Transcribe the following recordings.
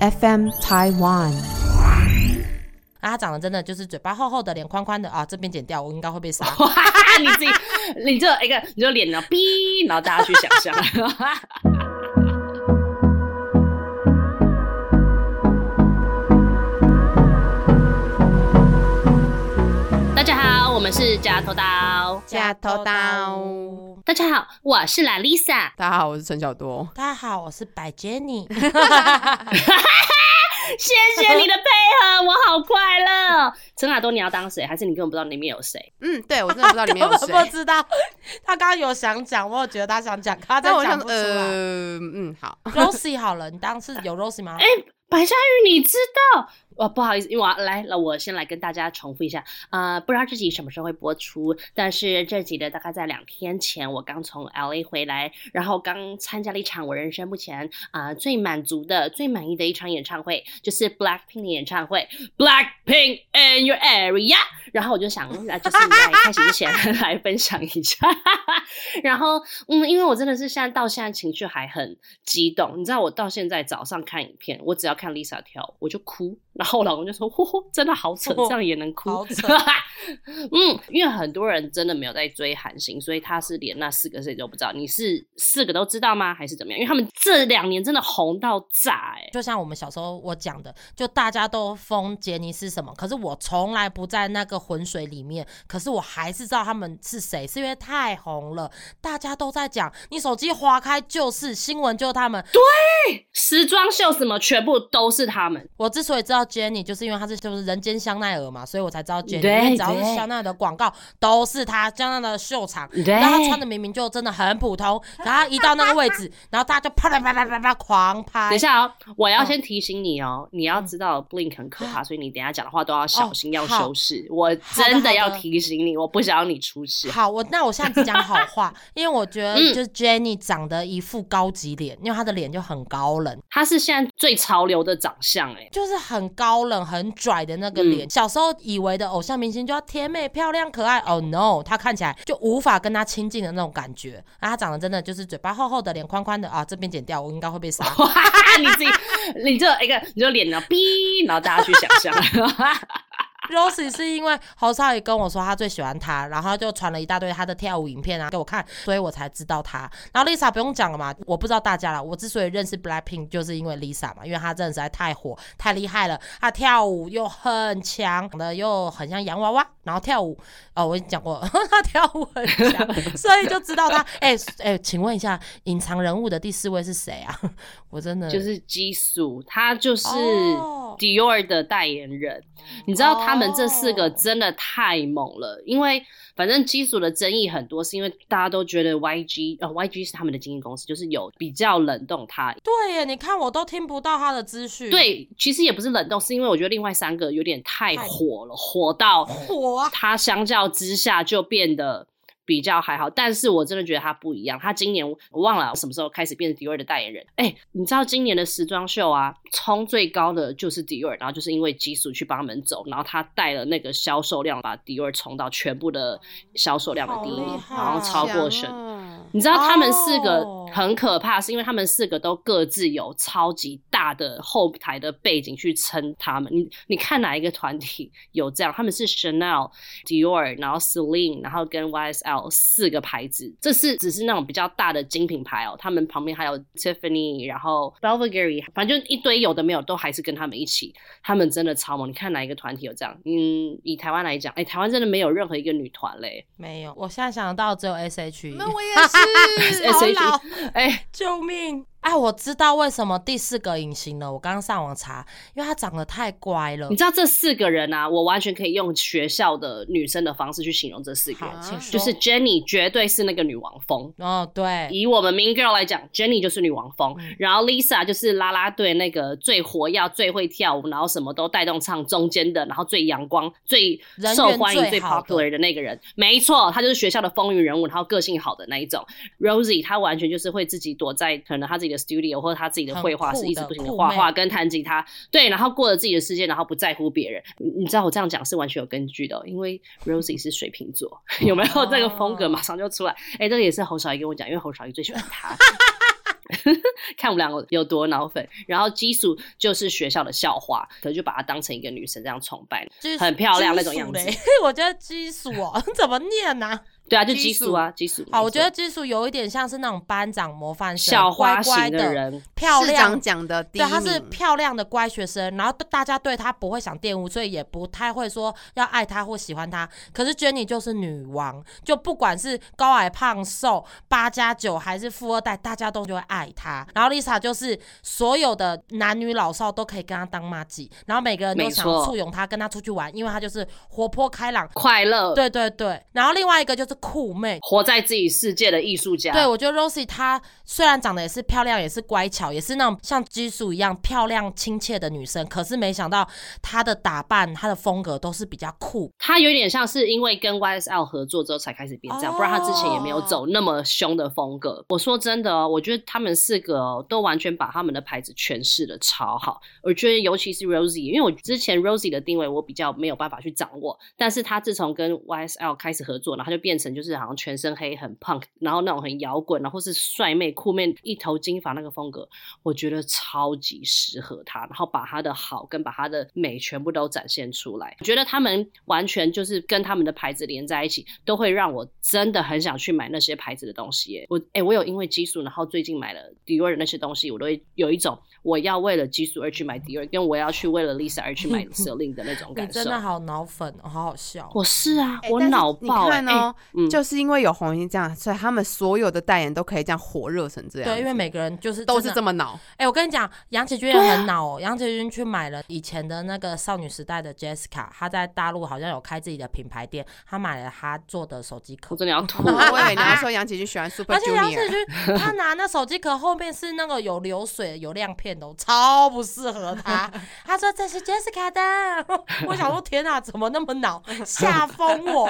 FM Taiwan。啊，他长得真的就是嘴巴厚厚的，脸宽宽的啊，这边剪掉，我应该会被杀。你自己，你就一个，你就脸然后哔，然后大家去想象。们是假头刀。假头刀，大家好，我是 la Lisa。大家好，我是陈小多。大家好，我是白 Jenny。谢谢你的配合，我好快乐。陈卡多，你要当谁？还是你根本不知道里面有谁？嗯，对我真的不知道里面有谁。不知道，他刚刚有想讲，我有觉得他想讲，他在讲不出来。呃，嗯，好，Rosie 好了，你当是有 Rosie 吗？哎，白嘉玉，你知道？哦，不好意思，因为我来了，我先来跟大家重复一下。呃，不知道这集什么时候会播出，但是这集的大概在两天前，我刚从 LA 回来，然后刚参加了一场我人生目前啊最满足的、最满意的一场演唱会，就是 Blackpink 的演唱会，Blackpink in your area。然后我就想，那就是在开始之前 来分享一下。然后，嗯，因为我真的是现在到现在情绪还很激动，你知道，我到现在早上看影片，我只要看 Lisa 跳，我就哭。然后我老公就说：“呼呼，真的好扯，这样也能哭。” 嗯，因为很多人真的没有在追韩星，所以他是连那四个谁都不知道。你是四个都知道吗？还是怎么样？因为他们这两年真的红到炸哎！就像我们小时候我讲的，就大家都封杰尼斯什么，可是我从来不在那个浑水里面，可是我还是知道他们是谁，是因为太红了，大家都在讲，你手机划开就是新闻，就是他们。对，时装秀什么全部都是他们。我之所以知道。Jenny 就是因为她是就是人间香奈儿嘛，所以我才知道 Jenny。只要是香奈儿的广告都是她香奈儿的秀场。然后她穿的明明就真的很普通，然后一到那个位置，然后大家就啪啪啪啪啪啪狂拍。等一下哦，我要先提醒你哦，你要知道 Blink 很可怕，所以你等下讲的话都要小心，要修饰。我真的要提醒你，我不想要你出事。好，我那我现在只讲好话，因为我觉得就是 Jenny 长得一副高级脸，因为她的脸就很高冷。她是现在最潮流的长相，哎，就是很。高冷很拽的那个脸，小时候以为的偶像明星就要甜美漂亮可爱。Oh no，他看起来就无法跟他亲近的那种感觉。啊，他长得真的就是嘴巴厚厚的，脸宽宽的啊，这边剪掉，我应该会被杀。你自己，你就一个，你就脸呢，哔，然后大家去想象。Rosie 是因为侯少宇跟我说他最喜欢他，然后就传了一大堆他的跳舞影片啊给我看，所以我才知道他。然后 Lisa 不用讲了嘛，我不知道大家了。我之所以认识 Blackpink 就是因为 Lisa 嘛，因为她真的实在太火、太厉害了。她跳舞又很强，长得又很像洋娃娃，然后跳舞哦，我已经讲过，她跳舞很强，所以就知道她。哎哎，请问一下，隐藏人物的第四位是谁啊？我真的就是基素，他就是 Dior 的代言人，你知道他。他们这四个真的太猛了，因为反正基础的争议很多，是因为大家都觉得 YG 呃 YG 是他们的经纪公司，就是有比较冷冻他。对耶，你看我都听不到他的资讯。对，其实也不是冷冻，是因为我觉得另外三个有点太火了，火到火，他相较之下就变得。比较还好，但是我真的觉得他不一样。他今年我忘了什么时候开始变成迪奥的代言人。哎，你知道今年的时装秀啊，冲最高的就是迪奥，然后就是因为基数去帮他们走，然后他带了那个销售量，把迪奥冲到全部的销售量的第一名，然后超过神。你知道他们四个很可怕，是因为他们四个都各自有超级大的后台的背景去撑他们。你你看哪一个团体有这样？他们是 Chanel、Dior，然后 Celine，然后跟 YSL。四个牌子，这是只是那种比较大的精品牌哦。他们旁边还有 Tiffany，然后 b e l v e g a r y 反正一堆有的没有，都还是跟他们一起。他们真的超猛！你看哪一个团体有这样？嗯，以台湾来讲，哎，台湾真的没有任何一个女团嘞。没有，我现在想到只有 S.H.E。那我也是，S.H.E。哎，救命！哎，我知道为什么第四个隐形了。我刚刚上网查，因为他长得太乖了。你知道这四个人啊，我完全可以用学校的女生的方式去形容这四个人，就是 Jenny 绝对是那个女王风。哦，对，以我们 Mean Girl 来讲，Jenny 就是女王风。然后 Lisa 就是啦啦队那个最活跃、最会跳舞，然后什么都带动唱中间的，然后最阳光、最受欢迎、最 popular 的那个人。没错，她就是学校的风云人物，然后个性好的那一种。Rosie 她完全就是会自己躲在可能她自己的。Studio 或者他自己的绘画是一直不停的画画跟弹吉他，对，然后过了自己的世界，然后不在乎别人。你知道我这样讲是完全有根据的，因为 Rosie 是水瓶座，有没有这个风格？马上就出来。哎，这个也是侯小怡跟我讲，因为侯小怡最喜欢他。看我们两个有多脑粉。然后基础就是学校的校花，可能就把她当成一个女神这样崇拜，基很漂亮那种样子。我觉得基础哦，怎么念呢、对啊，就基基础啊，基础。好，我觉得激素有一点像是那种班长模范生，小花乖乖的人，漂亮长。奖的对，名，她是漂亮的乖学生，然后大家对她不会想玷污，所以也不太会说要爱她或喜欢她。可是 Jenny 就是女王，就不管是高矮胖瘦、八加九还是富二代，大家都就会爱她。然后 Lisa 就是所有的男女老少都可以跟她当妈鸡，然后每个人都想簇拥她，跟她出去玩，因为她就是活泼开朗。快乐，对对对，然后另外一个就是酷妹，活在自己世界的艺术家。对，我觉得 Rosie 她虽然长得也是漂亮，也是乖巧，也是那种像基素一样漂亮亲切的女生，可是没想到她的打扮、她的风格都是比较酷。她有点像是因为跟 YSL 合作之后才开始变这样，不然她之前也没有走那么凶的风格。我说真的哦，我觉得他们四个哦都完全把他们的牌子诠释的超好。我觉得尤其是 Rosie，因为我之前 Rosie 的定位我比较没有办法去掌握，但是她自从跟 YSL 开始合作，然后他就变成就是好像全身黑很 punk，然后那种很摇滚，然后是帅妹酷妹一头金发那个风格，我觉得超级适合她，然后把她的好跟把她的美全部都展现出来。我觉得他们完全就是跟他们的牌子连在一起，都会让我真的很想去买那些牌子的东西耶。我哎、我有因为激素，然后最近买了 Dior 的那些东西，我都会有一种我要为了激素而去买 Dior，跟我要去为了 Lisa 而去买 Celine 的那种感受真。的好脑粉，哦好好笑。我是啊，我脑你爆哎、看哦，嗯就是因为有红衣这样，所以他们所有的代言都可以这样火热成这样。对，因为每个人就是都是这么恼。哎、我跟你讲，杨启军也很恼哦。杨启军去买了以前的那个少女时代的 Jessica，他在大陆好像有开自己的品牌店，他买了他做的手机壳我。真的要吐。我以为你要说 杨启军喜欢 Super 而且杨启 Junior，军他拿那手机壳后面是那个有流水、有亮片的哦，超不适合他。他说这是 Jessica 的，我想说天哪，怎么那么恼，吓疯我。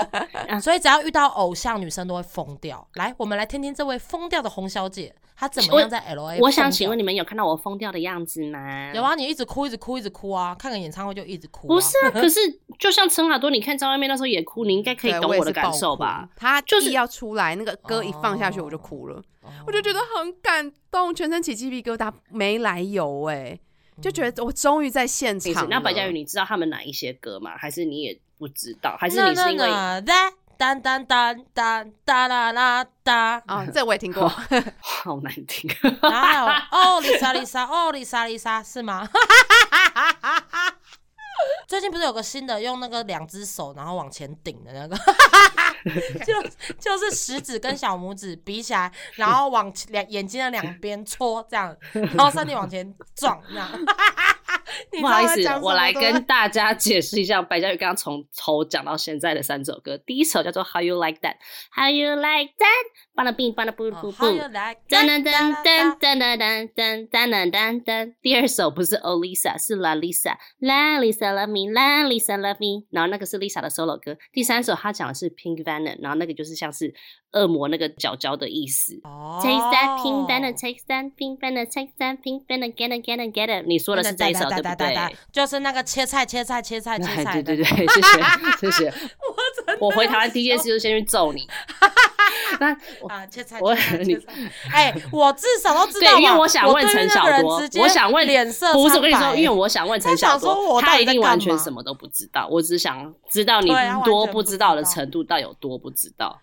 所以只要遇到偶像，女生都会疯掉。来，我们来听听这位疯掉的洪小姐，她怎么样在 L A？我想请问你们有看到我疯掉的样子吗？有啊，你一直哭，一直哭，一直哭啊！看个演唱会就一直哭、啊。不是啊，可是就像陈卡多，你看张惠妹那时候也哭，你应该可以懂我的感受吧？？他就是要出来，那个歌一放下去我就哭了，我就觉得很感动，全身起鸡皮疙瘩，没来由哎，就觉得我终于在现场。那白嘉宇，你知道他们哪一些歌吗？还是你也不知道？还是你是因为那那当当当当哒啦啦哒，啊，这我也听过，好难听？然后还有哦，Lisa Lisa，哦，Lisa Lisa 是吗？最近不是有个新的，用那个两只手然后往前顶的那个，就就是食指跟小拇指比起来，然后往两眼睛的两边搓这样，然后身体往前撞这样。不好意思我来跟大家解释一下，白嘉宇刚刚从头讲到现在的三首歌，第一首叫做 How You Like That，How You Like That，巴拉冰巴拉布哦布布 you。like 噔噔噔噔噔噔噔噔噔噔。第二首不是 Oh Lisa，是 La Lisa，La Lisa Love Me，La Lisa Love Me。然后那个是 Lisa 的 solo 歌。第三首她讲的是 Pink Venom，然后那个就是像是恶魔那个角角的意思。哦 Taste that pink venom, taste that pink venom, taste that pink venom, get it, get it, get it。你说的是这一首对不对？就是那个切菜切菜切菜切哎菜的。对对对，谢谢谢谢。我回台湾第一件事就是先去揍你。那我 啊，切菜我。哎，我至少都知道吧，因为我想问陈小多我想问脸色不是我跟你说，因为我想问陈晓他想说多，他一定完全什么都不知道。我只想知道你多不知道的程度到有多不知道。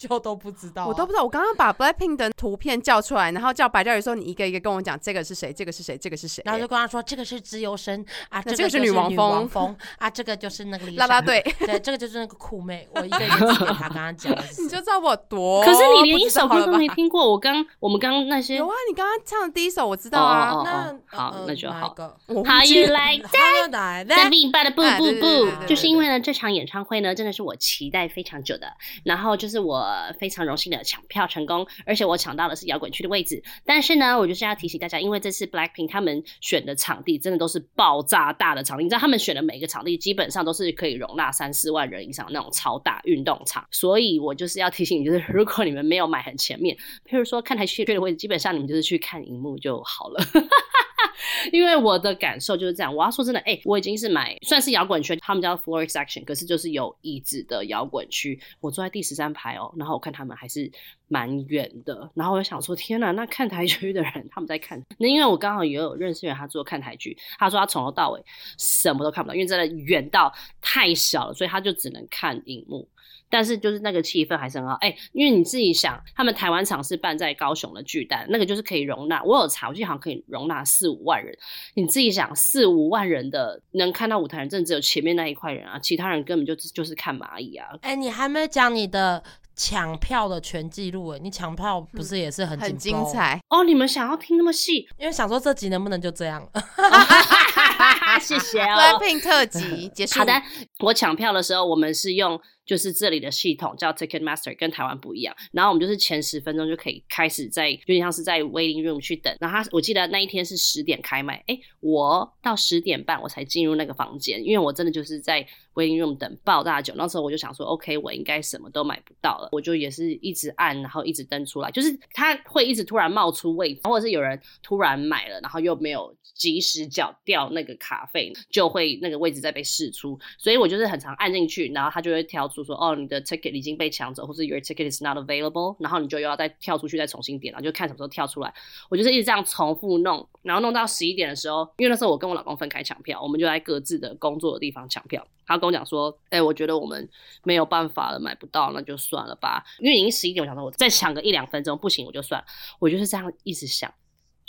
就都不知道啊，我都不知道。我刚刚把 Blackpink 的图片叫出来，然后叫白教宇说你一个一个跟我讲这个是谁，这个是谁，这个是谁。然后就跟他说这个是自由身啊，这个是女王王风风啊，这个就是那个啦啦队，对，这个就是那个酷妹，我一个一个指给他，刚刚讲的你。就知道我多。可是你连一首歌都没听。过，我刚我们刚刚那些有啊，你刚刚唱的第一首我知道啊。哦那好呃那就好哪一个我 How you like 他又来 The 的 Big Bad 不不不就是因为呢这场演唱会呢，真的是我期待非常久的，然后就是我非常荣幸的抢票成功，而且我抢到的是摇滚区的位置。但是呢，我就是要提醒大家，因为这次 Blackpink 他们选的场地真的都是爆炸大的场地，你知道他们选的每个场地基本上都是可以容纳三四万人以上那种超大运动场，所以我就是要提醒你，就是如果你们没有买很前面，譬如说看台区的位置，基本上你们就是去看荧幕就好了。因为我的感受就是这样。我要说真的，哎、我已经是买算是摇滚区，他们叫 floor section，可是就是有椅子的摇滚区。我坐在第十三排哦，然后我看他们还是蛮远的，然后我就想说，天哪，那看台区的人 他们在看，那因为我刚好也有认识人，他做看台剧，他说他从头到尾什么都看不到，因为真的远到太小了，所以他就只能看荧幕。但是就是那个气氛还是很好，哎、因为你自己想，他们台湾场是办在高雄的巨蛋，那个就是可以容纳，我有查，我记得好像可以容纳四五万人。你自己想，四五万人的能看到舞台人，真的只有前面那一块人啊，其他人根本就就是看蚂蚁啊。哎、你还没讲你的抢票的全记录哎，你抢票不是也是很很？精彩。哦，你们想要听那么细？因为想说这集能不能就这样？谢谢哦。Blackpink 特辑结束。好的，我抢票的时候，我们是用就是这里的系统叫 Ticketmaster，跟台湾不一样。然后我们就是前十分钟就可以开始在有点像是在 waiting room 去等。然后他我记得那一天是十点开卖，哎，我到十点半我才进入那个房间，因为我真的就是在 waiting room 等爆炸久。那时候我就想说，OK，我应该什么都买不到了，我就也是一直按，然后一直登出来，就是它会一直突然冒出位置，或者是有人突然买了，然后又没有及时缴掉那个卡费，就会那个位置再被释出。所以我就是很常按进去，然后它就会跳出说，哦，你的 ticket 已经被抢走，或是 your ticket is not available，然后你就又要再跳出去再重新点，然后就看什么时候跳出来。我就是一直这样重复弄，然后弄到十一点的时候，因为那时候我跟我老公分开抢票，我们就在各自的工作的地方抢票。他跟我讲说，哎、我觉得我们没有办法了，买不到，那就算了吧。因为已经十一点，我想说我再抢个一两分钟，不行我就算。我就是这样一直想，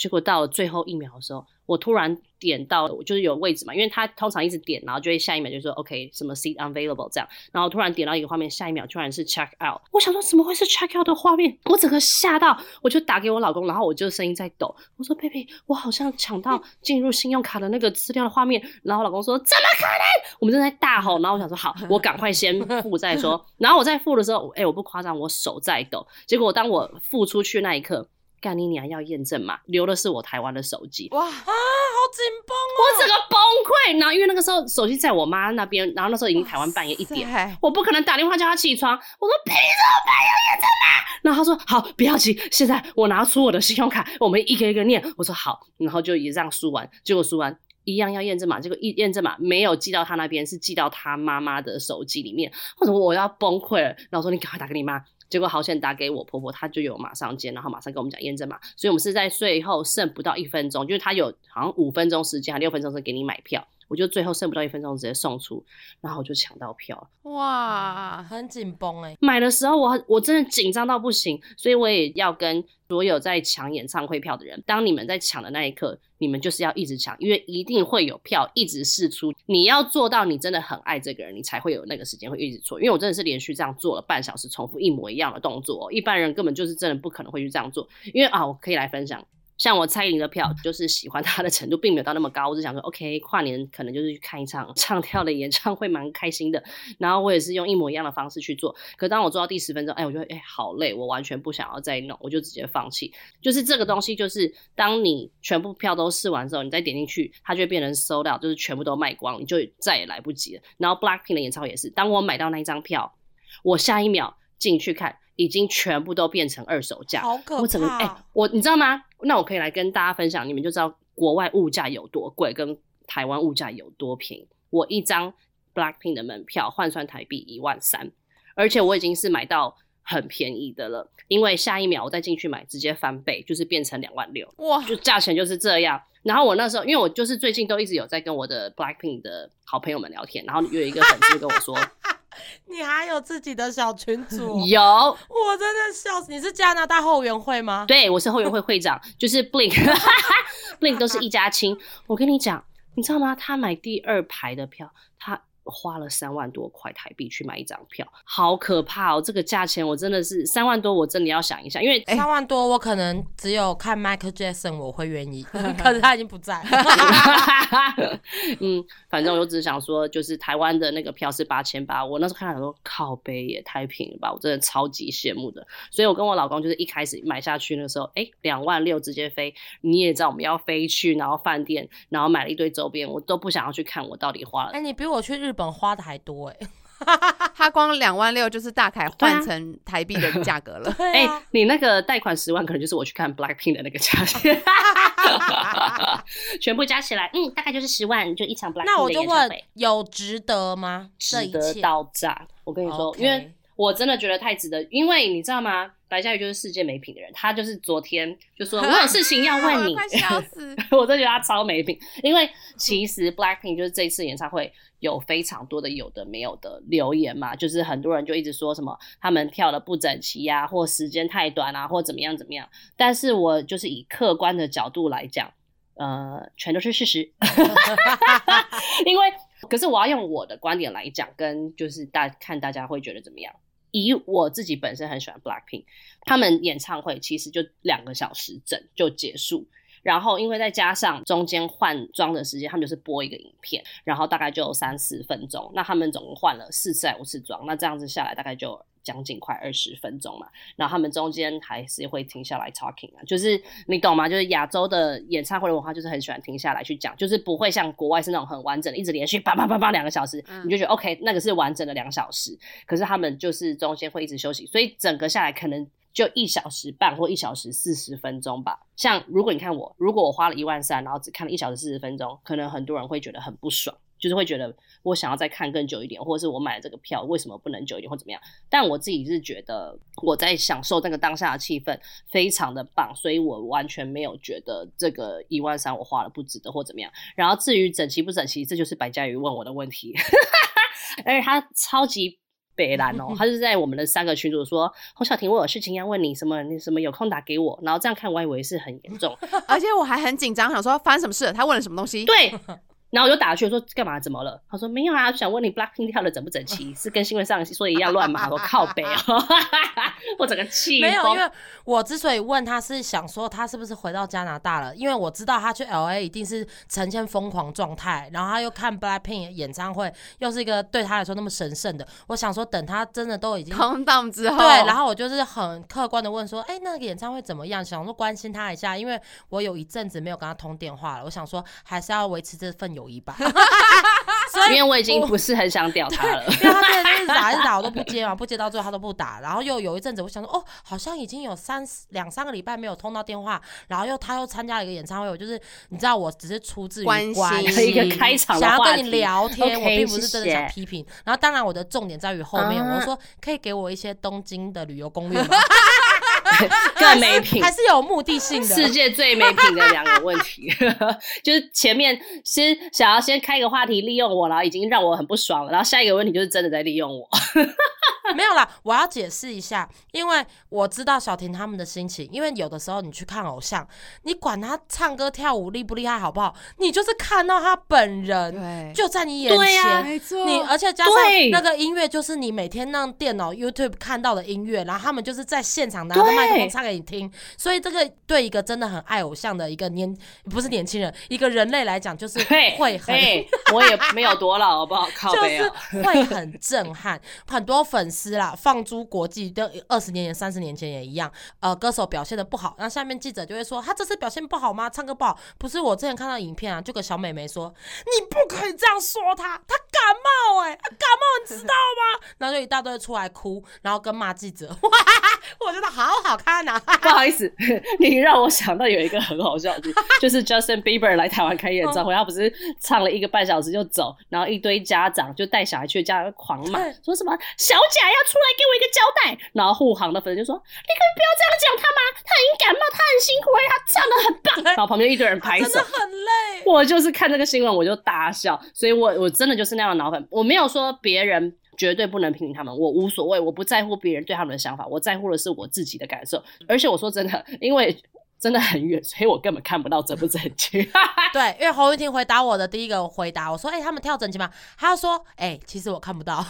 结果到了最后一秒的时候，我突然点到我就是有位置嘛，因为他通常一直点，然后就会下一秒就说 OK 什么 seat unavailable 这样，然后突然点到一个画面，下一秒突然是 check out，我想说怎么会是 check out 的画面？我整个吓到，我就打给我老公，然后我就声音在抖，我说 baby，我好像抢到进入信用卡的那个资料的画面，然后老公说怎么可能？我们正在大吼，然后我想说好，我赶快先付再说，然后我在付的时候，哎、我不夸张，我手在抖，结果当我付出去那一刻。干你娘！要验证嘛，留的是我台湾的手机，哇，啊，好紧绷哦！我整个崩溃。然后因为那个时候手机在我妈那边，然后那时候已经台湾半夜一点，我不可能打电话叫她起床。我说凭什么办要验证码？然后她说好，不要急，现在我拿出我的信用卡，我们一个一个念。我说好，然后就也这样输完，结果输完。一样要验证码，结果一验证码没有寄到他那边，是寄到他妈妈的手机里面。或者我要崩溃了，然后我说你赶快打给你妈。结果好险打给我婆婆，她就有马上接，然后马上跟我们讲验证码，所以我们是在最后剩不到一分钟，就是她有好像五分钟时间，还六分钟是给你买票，我就最后剩不到一分钟直接送出，然后我就抢到票。哇，很紧绷哎，买的时候我我真的紧张到不行，所以我也要跟所有在抢演唱会票的人，当你们在抢的那一刻，你们就是要一直抢，因为一定会有票一直试出。你要做到你真的很爱这个人，你才会有那个时间会一直做。因为我真的是连续这样做了半小时，重复一模一样的动作哦、一般人根本就是真的不可能会去这样做。因为啊，我可以来分享。像我蔡依林的票，就是喜欢她的程度并没有到那么高，我只想说，OK，跨年可能就是去看一场唱跳的演唱会，蛮开心的。然后我也是用一模一样的方式去做，可当我做到第十分钟，哎，我觉得哎好累，我完全不想要再弄，我就直接放弃。就是这个东西，就是当你全部票都试完之后，你再点进去，它就会变成 sold out，就是全部都卖光，你就再也来不及了。然后 Blackpink 的演唱会也是，当我买到那一张票，我下一秒进去看，已经全部都变成二手价，好可怕！我整个哎、我你知道吗？那我可以来跟大家分享，你们就知道国外物价有多贵，跟台湾物价有多便宜。我一张 Blackpink 的门票换算台币一万三，而且我已经是买到很便宜的了，因为下一秒我再进去买，直接翻倍，就是变成两万六。哇，就价钱就是这样。然后我那时候，因为我就是最近都一直有在跟我的 Blackpink 的好朋友们聊天，然后有一个粉丝跟我说，你还有自己的小群组，有，我真的笑死！你是加拿大后援会吗？对我是后援会会长，就是 Blink，Blink 都是一家亲。我跟你讲，你知道吗？他买第二排的票，他。花了三万多块台币去买一张票，好可怕哦！这个价钱我真的是三万多，我真的要想一下，因为三万多，我可能只有看 Michael Jackson 我会愿意，可是他已经不在了。嗯，反正我就只是想说，就是台湾的那个票是八千八，我那时候看到说靠背也太平了吧，我真的超级羡慕的。所以我跟我老公就是一开始买下去那时候，哎，两万六直接飞，你也知道我们要飞去，然后饭店，然后买了一堆周边，我都不想要去看我到底花了哎、你比我去日本花的还多哎、他光两万六就是大凯换成台币的价格了。哎、你那个贷款十万，可能就是我去看 Blackpink 的那个价钱，全部加起来，嗯，大概就是十万，就一场 Blackpink 那我就问的演唱会，，有值得吗？值得到炸。我跟你说因为我真的觉得太值得，因为你知道吗？白嘉宇就是世界没品的人，他就是昨天就说我有事情要问你，快笑死！我真觉得他超没品，因为其实 Blackpink 就是这一次演唱会有非常多的有的没有的留言嘛，就是很多人就一直说什么他们跳的不整齐呀、或时间太短啊，或怎么样怎么样。但是我就是以客观的角度来讲，呃，全都是事实，因为可是我要用我的观点来讲，跟就是大看大家会觉得怎么样。以我自己本身很喜欢 Blackpink，他们演唱会其实就两个小时整就结束，然后因为再加上中间换装的时间，他们就是播一个影片，然后大概就三四分钟。那他们总共换了四次还五次装，那这样子下来大概就将近快二十分钟嘛。然后他们中间还是会停下来 talking 啊，就是你懂吗？就是亚洲的演唱会的文化就是很喜欢停下来去讲，就是不会像国外是那种很完整的，一直连续叭叭叭叭两个小时，嗯你就觉得 OK 那个是完整的两小时。可是他们就是中间会一直休息，所以整个下来可能就一小时半或一小时四十分钟吧。像如果你看我，如果我花了一万三，然后只看了一小时四十分钟，可能很多人会觉得很不爽，就是会觉得我想要再看更久一点，或者是我买了这个票为什么不能久一点或怎么样？但我自己是觉得我在享受那个当下的气氛非常的棒，所以我完全没有觉得这个一万三我花了不值得或怎么样。然后至于整齐不整齐，这就是白嘉瑜问我的问题，而且他超级。北兰哦，他就是在我们的三个群组说，洪小婷，我有事情要问你，什么你什么有空打给我，然后这样看我还以为是很严重，而且我还很紧张，想说发生什么事了？他问了什么东西？对，然后我就打去说干嘛？怎么了？他说没有啊，想问你 Blackpink 跳的整不整齐，是跟新闻上说的一样乱吗？我靠北哦，我整个气没有，因为我之所以问他是想说他是不是回到加拿大了，因为我知道他去 L A 一定是呈现疯狂状态，然后他又看 Blackpink 演唱会，又是一个对他来说那么神圣的，我想说等他真的都已经空荡之后，对，然后我就是很客观的问说，哎、那个演唱会怎么样？想说关心他一下，因为我有一阵子没有跟他通电话了，我想说还是要维持这份友谊吧。所以因为我已经不是很想屌他了。因为他打一直打我都不接嘛，不接到最后他都不打，然后又有一阵子我想说，哦，好像已经有三两三个礼拜没有通到电话，然后又他又参加了一个演唱会，我就是你知道我只是出自于关心关一个开场想要跟你聊天我并不是真的想批评。然后当然我的重点在于后面，啊我说可以给我一些东京的旅游攻略吗？更没品还。是有目的性的。世界最没品的两个问题，就是前面先想要先开一个话题利用我，然后已经让我很不爽了，然后下一个问题就是真的在利用我。没有啦，我要解释一下，因为我知道小婷他们的心情。因为有的时候你去看偶像，你管他唱歌跳舞厉不厉害好不好，你就是看到他本人对，就在你眼前。没错你而且加上那个音乐，就是你每天让电脑 YouTube 看到的音乐，然后他们就是在现场拿着麦克风唱给你听，所以这个对一个真的很爱偶像的一个年不是年轻人，一个人类来讲，就是，会很我也没有多老，好不好？靠就是背啊！会很震撼，很多粉丝啦，放诸国际，都二十年前、三十年前也一样。呃，歌手表现的不好，然后下面记者就会说他这次表现不好吗？唱歌不好？不是，我之前看到影片啊，就个小美眉说你不可以这样说他，他感冒哎、他感冒你知道吗？然后就一大堆出来哭，然后跟骂记者，哇我觉得好好看呐、啊。不好意思，你让我想到有一个很好笑的事，就是 Justin Bieber 来台湾开演唱会，他不是唱了一个半小时就走，然后一堆家长就带小孩去，家长狂骂，说什么小贾要出来给我一个交代，然后护航的粉丝就说：“你可以不要这样讲他吗？他已经感冒，他很辛苦哎，他唱的很棒。”然后旁边一堆人拍手真的，很累，我就是看这个新闻我就大笑，所以我我真的就是那样的脑粉。我没有说别人绝对不能批评他们，我无所谓，我不在乎别人对他们的想法，我在乎的是我自己的感受。而且我说真的，因为真的很远，所以我根本看不到整不整齐。对，因为侯玉婷回答我的第一个回答，我说：“哎、他们跳整齐吗？”他就说：“哎、其实我看不到。”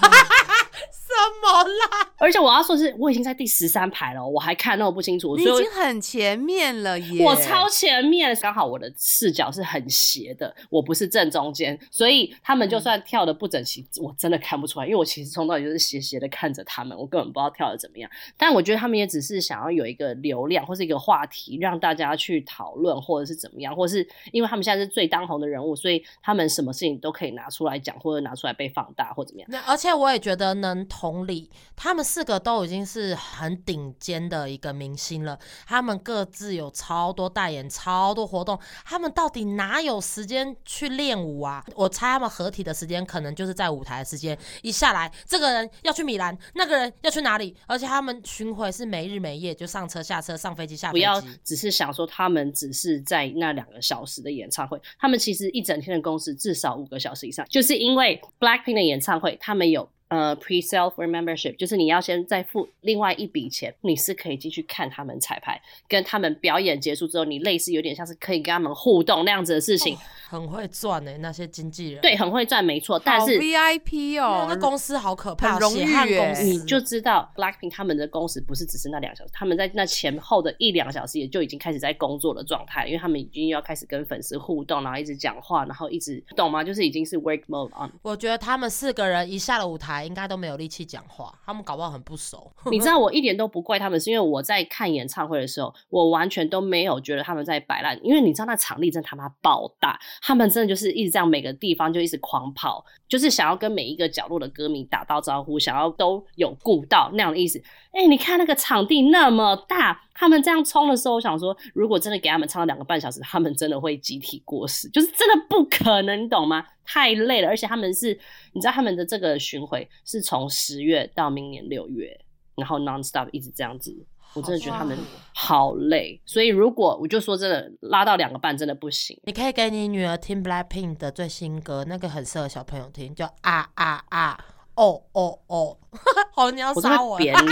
什么啦？而且我要说是，我已经在第十三排了，我还看那么不清楚，你已经很前面了耶！我超前面，刚好我的视角是很斜的，我不是正中间，所以他们就算跳的不整齐，我真的看不出来，因为我其实从头到尾就是斜斜的看着他们，我根本不知道跳的怎么样。但我觉得他们也只是想要有一个流量或是一个话题，让大家去讨论，或者是怎么样，或者是因为他们现在是最当红的人物，所以他们什么事情都可以拿出来讲，或者拿出来被放大，或怎么样。那而且我也觉得能同理，他们四个都已经是很顶尖的一个明星了，他们各自有超多代言、超多活动，他们到底哪有时间去练舞啊？我猜他们合体的时间可能就是在舞台的时间，一下来这个人要去米兰，那个人要去哪里，而且他们巡回是没日没夜，就上车下车、上飞机下飞机。不要只是想说他们只是在那两个小时的演唱会，他们其实一整天的工时至少五个小时以上，就是因为 Blackpink 的演唱会，他们有。呃，pre-sale for membership，就是你要先再付另外一笔钱，你是可以进去看他们彩排，跟他们表演结束之后，你类似有点像是可以跟他们互动那样子的事情，很会赚呢，那些经纪人。对，很会赚，没错。但是 VIP 哦，那公司好可怕，很荣誉公司你就知道 Blackpink 他们的工时不是只是那两小时，他们在那前后的一两小时也就已经开始在工作的状态，因为他们已经要开始跟粉丝互动，然后一直讲话，然后一直懂吗？就是已经是 work mode on。我觉得他们四个人一下了舞台，应该都没有力气讲话，他们搞不好很不熟。你知道 我一点都不怪他们，是因为我在看演唱会的时候，我完全都没有觉得他们在摆烂，因为你知道那场地真他妈爆大，他们真的就是一直这样每个地方就一直狂跑，就是想要跟每一个角落的歌迷打到招呼，想要都有顾到那样的意思。哎，你看那个场地那么大，他们这样冲的时候，我想说，如果真的给他们唱了两个半小时，他们真的会集体过世，就是真的不可能，你懂吗？太累了，而且他们是，你知道他们的这个巡回是从十月到明年六月，然后 non stop 一直这样子，我真的觉得他们好累。所以如果我就说真的拉到两个半真的不行，你可以给你女儿听 Blackpink 的最新歌，那个很适合小朋友听，叫啊啊啊。哦哦哦！好，你要杀我？扁你！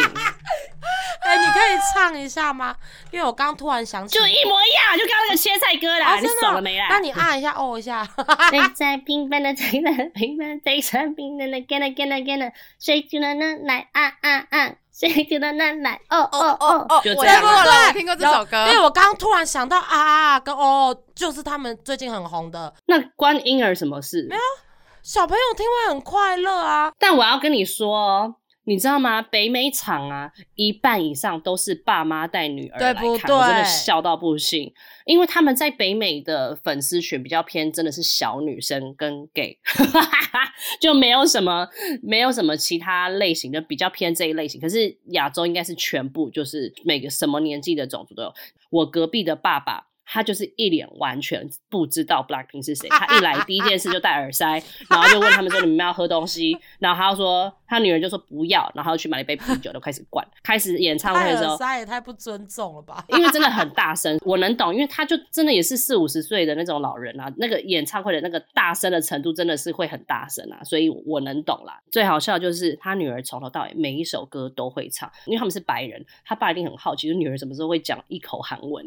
哎，你可以唱一下吗？因为我刚突然想起，就一模一样，就刚刚那个切菜歌啦。你爽了没啦？那你按一下，哦一下。谁在平凡的平凡平凡在生平的那 again again again？谁听了那来啊啊啊？谁听了那来哦哦哦哦？我听过了，我听过这首歌。因为我刚刚突然想到啊啊跟哦，就是他们最近很红的。那关婴儿什么事？没有。小朋友听会很快乐啊，但我要跟你说，你知道吗？北美场啊，一半以上都是爸妈带女儿来看，我真的笑到不行。因为他们在北美的粉丝群比较偏，真的是小女生跟 gay，就没有什么没有什么其他类型的比较偏这一类型。可是亚洲应该是全部，就是每个什么年纪的种族都有。我隔壁的爸爸。他就是一脸完全不知道 Blackpink 是谁。他一来第一件事就戴耳塞，然后就问他们说：“ 你们要喝东西？”然后他说。他女儿就说不要，然后去买了一杯啤酒，就开始灌。开始演唱会的时候，塞也太不尊重了吧？因为真的很 大声，我能懂，因为他就真的也是四五十岁的那种老人啊，那个演唱会的那个大声的程度真的是会很大声啊，所以我能懂啦。最好笑就是他女儿从头到尾每一首歌都会唱，因为他们是白人，他爸一定很好奇，就女儿什么时候会讲一口韩文，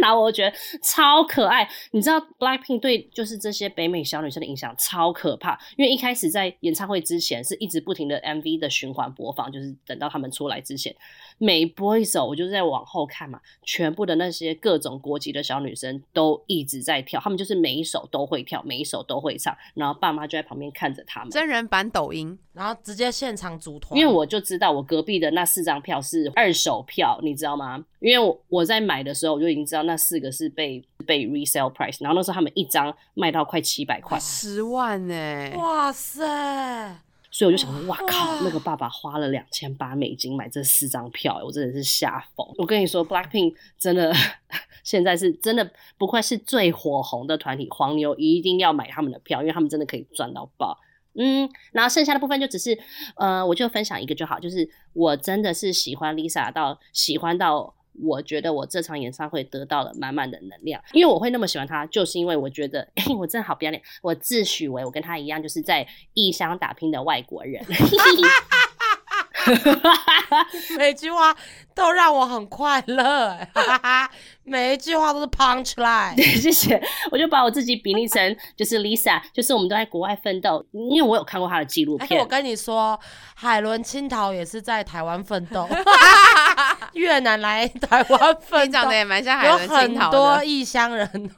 然后我觉得超可爱。你知道 Blackpink 对就是这些北美小女生的影响超可怕，因为一开始在演唱会之前是一直不停的。MV 的循环播放，就是等到他们出来之前，每播一首，我就在往后看嘛，全部的那些各种国籍的小女生都一直在跳，她们就是每一首都会跳，每一首都会唱，然后爸妈就在旁边看着他们。真人版抖音，然后直接现场组团。因为我就知道我隔壁的那四张票是二手票，你知道吗？因为我我在买的时候我就已经知道那四个是被被 resale price，然后那时候他们一张卖到快七百块，十万呢！哇塞！所以我就想说，哇靠！那个爸爸花了两千八美金买这四张票，我真的是吓疯。我跟你说，Blackpink 真的 现在是真的不愧是最火红的团体，黄牛一定要买他们的票，因为他们真的可以赚到爆。嗯，然后剩下的部分就只是，呃，我就分享一个就好，就是我真的是喜欢 Lisa 到喜欢到。我觉得我这场演唱会得到了满满的能量，因为我会那么喜欢他，就是因为我觉得 我真的好不要脸，我自诩为我跟他一样，就是在异乡打拼的外国人。每句话都让我很快乐，每一句话都是 punch line。谢谢，我就把我自己比拟成 就是 Lisa，就是我们都在国外奋斗，因为我有看过她的纪录片。我跟你说，海伦青桃也是在台湾奋斗，越南来台湾奋斗，长得也蛮像海伦青桃的，有很多异乡人。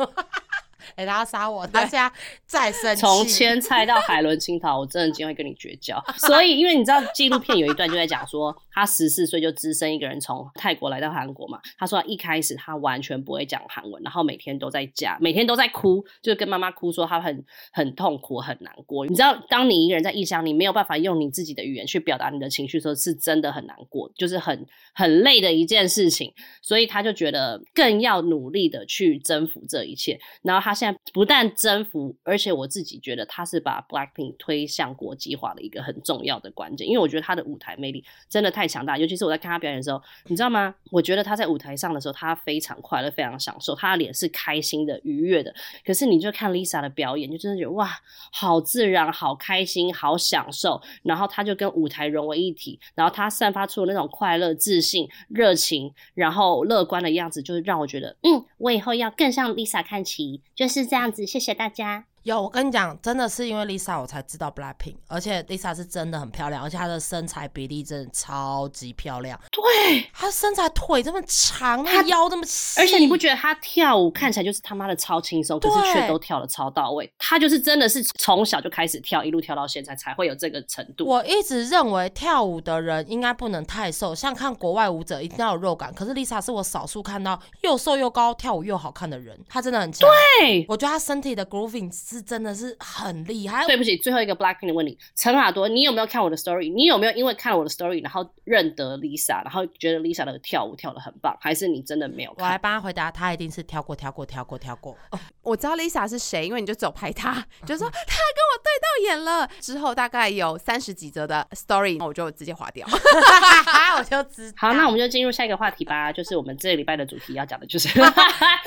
哎、他要杀我，他现在再生气。从千菜到海伦清桃，我真的今天会跟你绝交。所以，因为你知道纪录片有一段就在讲说，他十四岁就只身一个人从泰国来到韩国嘛。他说一开始他完全不会讲韩文，然后每天都在家，每天都在哭，就是跟妈妈哭说他很很痛苦、很难过。你知道，当你一个人在异乡，你没有办法用你自己的语言去表达你的情绪的时候，是真的很难过，就是很很累的一件事情。所以他就觉得更要努力的去征服这一切。然后他现不但征服，而且我自己觉得他是把 Blackpink 推向国际化的一个很重要的关键，因为我觉得他的舞台魅力真的太强大。尤其是我在看他表演的时候，你知道吗？我觉得他在舞台上的时候，他非常快乐，非常享受，他的脸是开心的、愉悦的。可是你就看 Lisa 的表演，就真的觉得哇，好自然、好开心、好享受。然后他就跟舞台融为一体，然后他散发出那种快乐、自信、热情，然后乐观的样子，就是让我觉得，嗯，我以后要更向 Lisa 看齐，就是是这样子。谢谢大家。有，我跟你讲，真的是因为 Lisa 我才知道 Blackpink，而且 Lisa 是真的很漂亮，而且她的身材比例真的超级漂亮。对，她身材腿这么长，她腰这么细，而且你不觉得她跳舞看起来就是他妈的超轻松，可是却都跳的超到位。她就是真的是从小就开始跳，一路跳到现在才会有这个程度。我一直认为跳舞的人应该不能太瘦，像看国外舞者一定要有肉感。可是 Lisa 是我少数看到又瘦又高、跳舞又好看的人，她真的很强。对，我觉得她身体的 grooving 是真的是很厉害。对不起，最后一个 Blackpink 的问题，陈耳朵，你有没有看我的 story？你有没有因为看了我的 story，然后认得 Lisa，然后觉得 Lisa 的跳舞跳的很棒？还是你真的没有看？我来帮他回答，他一定是跳过、跳过、跳过、跳过。哦我知道 Lisa 是谁，因为你就走拍他，就说 他跟我对到眼了。之后大概有三十几则的 story，我就直接划掉。我就知道。好，那我们就进入下一个话题吧，就是我们这个礼拜的主题要讲的就是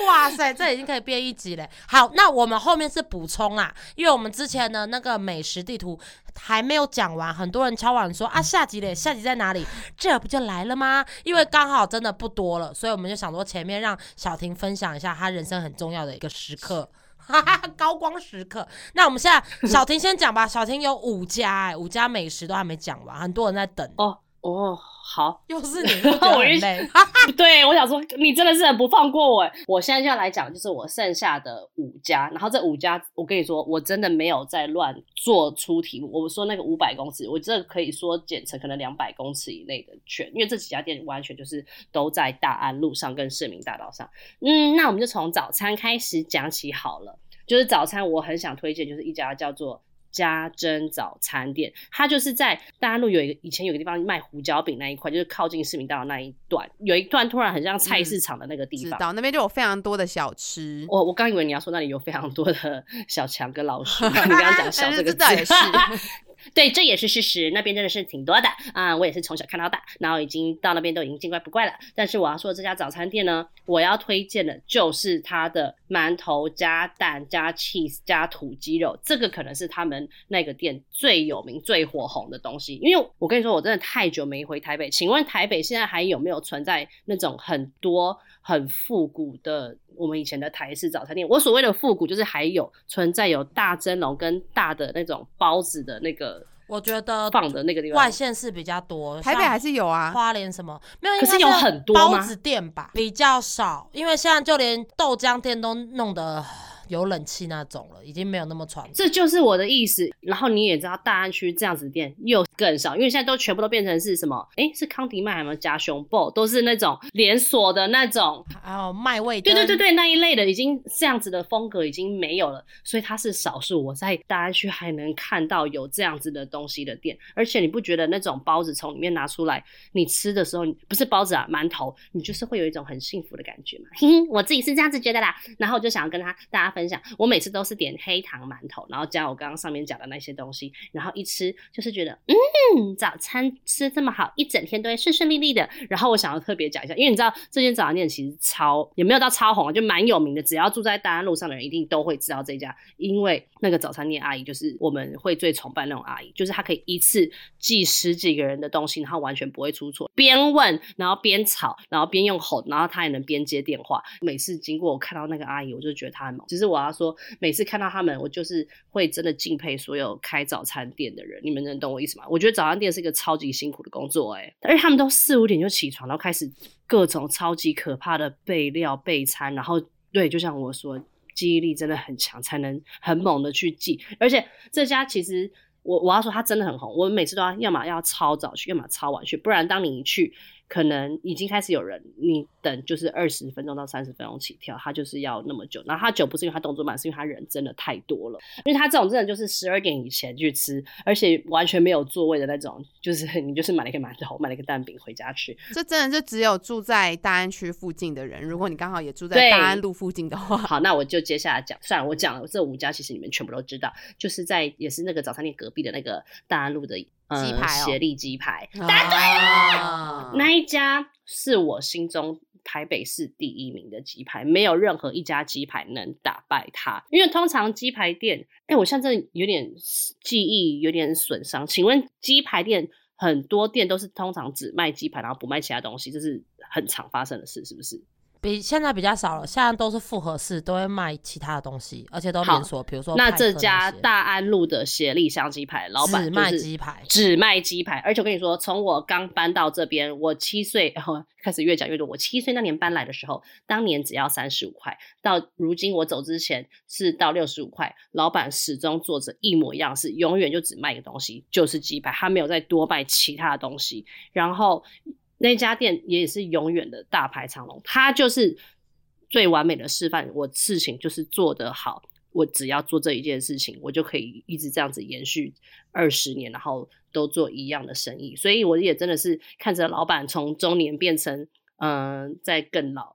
哇塞，这已经可以变一集了！好，那我们后面是补充啊，因为我们之前的那个美食地图还没有讲完，很多人敲碗说啊，下集嘞，下集在哪里？这不就来了吗？因为刚好真的不多了，所以我们就想说前面让小婷分享一下她人生很重要的一个时刻。哈哈，高光时刻。那我们现在小婷先讲吧。小婷有五家哎、五家美食都还没讲完，很多人在等。哦哦，好，又是你，我一很累。对，我想说你真的是很不放过我欸。我现在就要来讲，就是我剩下的五家，然后这五家，我跟你说，我真的没有在乱做出题目。我说那个五百公尺，我这可以说减成可能两百公尺以内的圈，因为这几家店完全就是都在大安路上跟市民大道上。嗯，那我们就从早餐开始讲起好了。就是早餐，我很想推荐，就是一家叫做。家珍早餐店，它就是在大安路有一个以前有个地方卖胡椒饼那一块，就是靠近市民大道那一段，有一段突然很像菜市场的那个地方。知道那边就有非常多的小吃。我我刚以为你要说那里有非常多的 小强跟老鼠，你刚刚讲小这个也是 对，这也是事实。那边真的是挺多的啊、我也是从小看到大，然后已经到那边都已经见怪不怪了。但是我要说这家早餐店呢，我要推荐的就是它的馒头加蛋加 cheese 加土鸡肉，这个可能是他们那个店最有名、最火红的东西。因为我跟你说，我真的太久没回台北，请问台北现在还有没有存在那种很多很复古的我们以前的台式早餐店？我所谓的复古，就是还有存在有大蒸笼跟大的那种包子的那个我觉得放的那个地方外。县市比较多，台北还是有啊，花莲什么没有？可是有很多吗包子店吧，比较少，因为现在就连豆浆店都弄得有冷气那种了，已经没有那么传统。这就是我的意思。然后你也知道，大安区这样子的店又更少，因为现在都全部都变成是什么？诶，是康迪麦还有加熊爆，都是那种连锁的那种。还有麦味，对对对对，那一类的已经这样子的风格已经没有了，所以它是少数我在大安区还能看到有这样子的东西的店。而且你不觉得那种包子从里面拿出来，你吃的时候不是包子啊，馒头，你就是会有一种很幸福的感觉嘛？嘿嘿，我自己是这样子觉得啦。然后我就想要跟他大家分享，我每次都是点黑糖馒头，然后加我刚刚上面讲的那些东西，然后一吃就是觉得，嗯，早餐吃这么好，一整天都会顺顺利利的。然后我想要特别讲一下，因为你知道这间早餐店其实超也没有到超红，就蛮有名的，只要住在大安路上的人一定都会知道这家，因为那个早餐店阿姨就是我们会最崇拜那种阿姨，就是她可以一次记十几个人的东西，然后完全不会出错，边问然后边吵，然后边用吼，然后她也能边接电话。每次经过我看到那个阿姨，我就觉得她很猛。只是我要说，每次看到他们，我就是会真的敬佩所有开早餐店的人。你们能懂我意思吗？我觉得早餐店是一个超级辛苦的工作、欸，而且他们都四五点就起床，然后开始各种超级可怕的备料备餐，然后对，就像我说。记忆力真的很强，才能很猛的去记。而且这家其实我我要说它真的很红，我每次都要要么要超早去，要么超晚去，不然当你一去。可能已经开始有人，你等就是二十分钟到三十分钟起跳，他就是要那么久。然后他久不是因为他动作慢，是因为他人真的太多了。因为他这种真的就是十二点以前去吃，而且完全没有座位的那种，就是 你就是买了一个馒头，买了一个蛋饼回家吃。这真的就只有住在大安区附近的人，如果你刚好也住在大安路附近的话，好，那我就接下来讲。算了，我讲了这五家，其实你们全部都知道，就是在也是那个早餐店隔壁的那个大安路的。鸡排协力鸡排，答对了。那一家是我心中台北市第一名的鸡排，没有任何一家鸡排能打败它。因为通常鸡排店，哎，我现在有点记忆有点损伤。请问鸡排店很多店都是通常只卖鸡排，然后不卖其他东西，这是很常发生的事，是不是？比现在比较少了，现在都是复合式，都会卖其他的东西，而且都连锁。比如说，那这家大安路的协力香鸡排老板只卖鸡排，只卖鸡排。而且我跟你说，从我刚搬到这边，我七岁开始越讲越多。我七岁那年搬来的时候，当年只要三十五块，到如今我走之前是到六十五块。老板始终做着一模一样事，永远就只卖一个东西，就是鸡排，他没有再多卖其他的东西。然后。那家店也是永远的大排长龙，它就是最完美的示范。我事情就是做得好，我只要做这一件事情，我就可以一直这样子延续二十年，然后都做一样的生意。所以我也真的是看着老板从中年变成嗯在更老，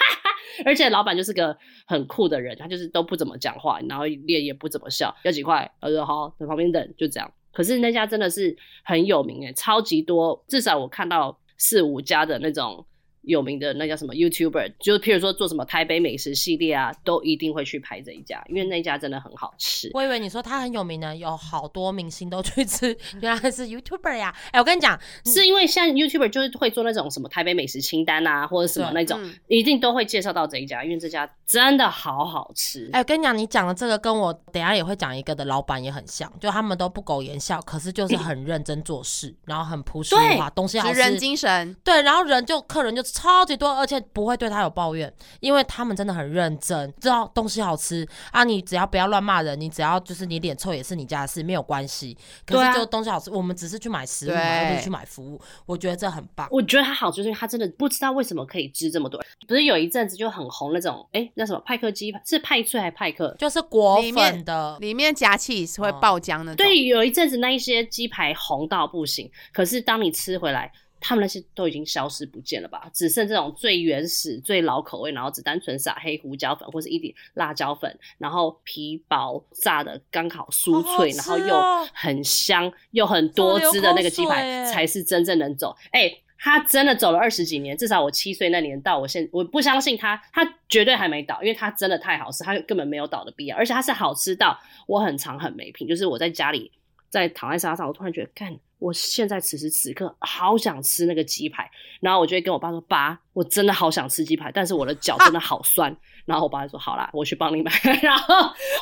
而且老板就是个很酷的人，他就是都不怎么讲话，然后脸也不怎么笑。要几块？他说好，在旁边等，就这样。可是那家真的是很有名诶，超级多，至少我看到。四五家的那种。有名的那叫什么 YouTuber，就譬如说做什么台北美食系列啊，都一定会去拍这一家，因为那家真的很好吃。我以为你说他很有名呢，有好多明星都去吃，原来是 YouTuber 呀！哎，我跟你讲，是因为现在 YouTuber 就是会做那种什么台北美食清单啊，或者什么那种，一定都会介绍到这一家，因为这家真的好好吃。哎，我跟你讲，你讲的这个跟我等下也会讲一个的老板也很像，就他们都不苟言笑，可是就是很认真做事，然后很朴实无华，东西好吃，人精神。对，然后人就客人就超级多，而且。不会对他有抱怨，因为他们真的很认真，知道东西好吃啊。你只要不要乱骂人，你只要就是你脸臭也是你家的事，没有关系。可是就东西好吃，我们只是去买食物，而不是去买服务。我觉得这很棒。我觉得他好，就是因为他真的不知道为什么可以吃这么多。不是有一阵子就很红那种，哎，那什么派克鸡是派脆还是派克？就是果粉的，里面夹气是会爆浆的。对，有一阵子那一些鸡排红到不行，可是当你吃回来。他们那些都已经消失不见了吧？只剩这种最原始、最老口味，然后只单纯撒黑胡椒粉或是一点辣椒粉，然后皮薄炸的刚好酥脆，然后又很香又很多汁的那个鸡排，才是真正能走。哎，他真的走了二十几年，至少我七岁那年到我现，我不相信他，他绝对还没倒，因为他真的太好吃，他根本没有倒的必要，而且他是好吃到我很常很没品，就是我在家里在躺在沙发上，我突然觉得干。我现在此时此刻好想吃那个鸡排，然后我就会跟我爸说：“爸，我真的好想吃鸡排，但是我的脚真的好酸。”然后我爸就说：“好啦，我去帮你买。”然后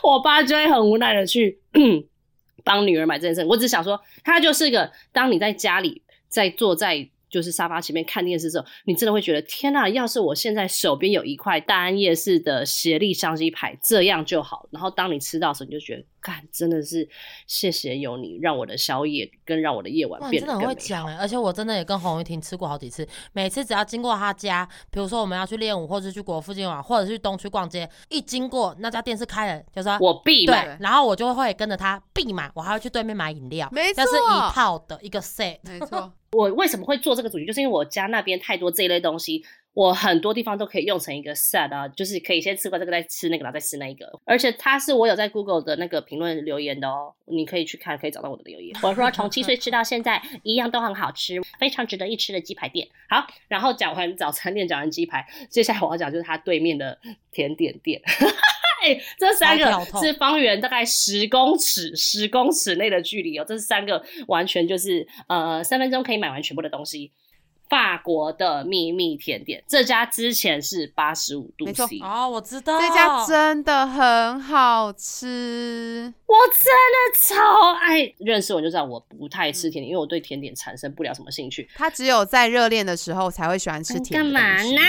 我爸就会很无奈的去 帮女儿买这件事。我只想说，他就是一个当你在家里在坐在。就是沙发前面看电视的时候，你真的会觉得天呐！要是我现在手边有一块大安夜市的斜立香鸡排，这样就好。然后当你吃到时，候，你就觉得，干，真的是谢谢有你，让我的宵夜跟让我的夜晚变得更真的会讲哎，而且我真的也跟洪玉婷吃过好几次，每次只要经过他家，比如说我们要去练舞，或者去国附近玩，或者去东区逛街，一经过那家店是开了，就说我必买，然后我就会跟着他必买，我还要去对面买饮料，没错，是一套的一个 set，没错。我为什么会做这个主题？就是因为我家那边太多这一类东西，我很多地方都可以用成一个 set 啊，就是可以先吃过这个，再吃那个，然后再吃那一个。而且它是我有在 Google 的那个评论留言的哦，你可以去看，可以找到我的留言。我说从七岁吃到现在，一样都很好吃，非常值得一吃的鸡排店。好，然后讲完早餐店，讲完鸡排，接下来我要讲就是它对面的甜点店。哎，这三个是方圆大概十公尺、十公尺内的距离哦。这是三个完全就是呃三分钟可以买完全部的东西。法国的秘密甜点，这家之前是八十五度没错 C，哦，我知道这家真的很好吃。我真的超爱。认识我就知道我不太吃甜点，因为我对甜点产生不了什么兴趣。他只有在热恋的时候才会喜欢吃甜点干嘛呢？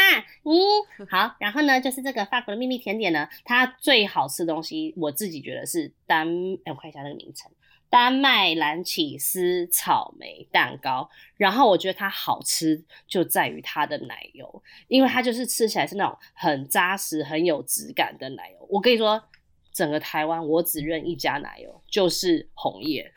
嗯，好，然后呢，就是这个法国的秘密甜点呢，它最好吃的东西，我自己觉得是单，哎，我看一下那个名称，丹麦蓝起司草莓蛋糕。然后我觉得它好吃就在于它的奶油，因为它就是吃起来是那种很扎实、很有质感的奶油。我跟你说，整个台湾我只认一家奶油，就是红叶。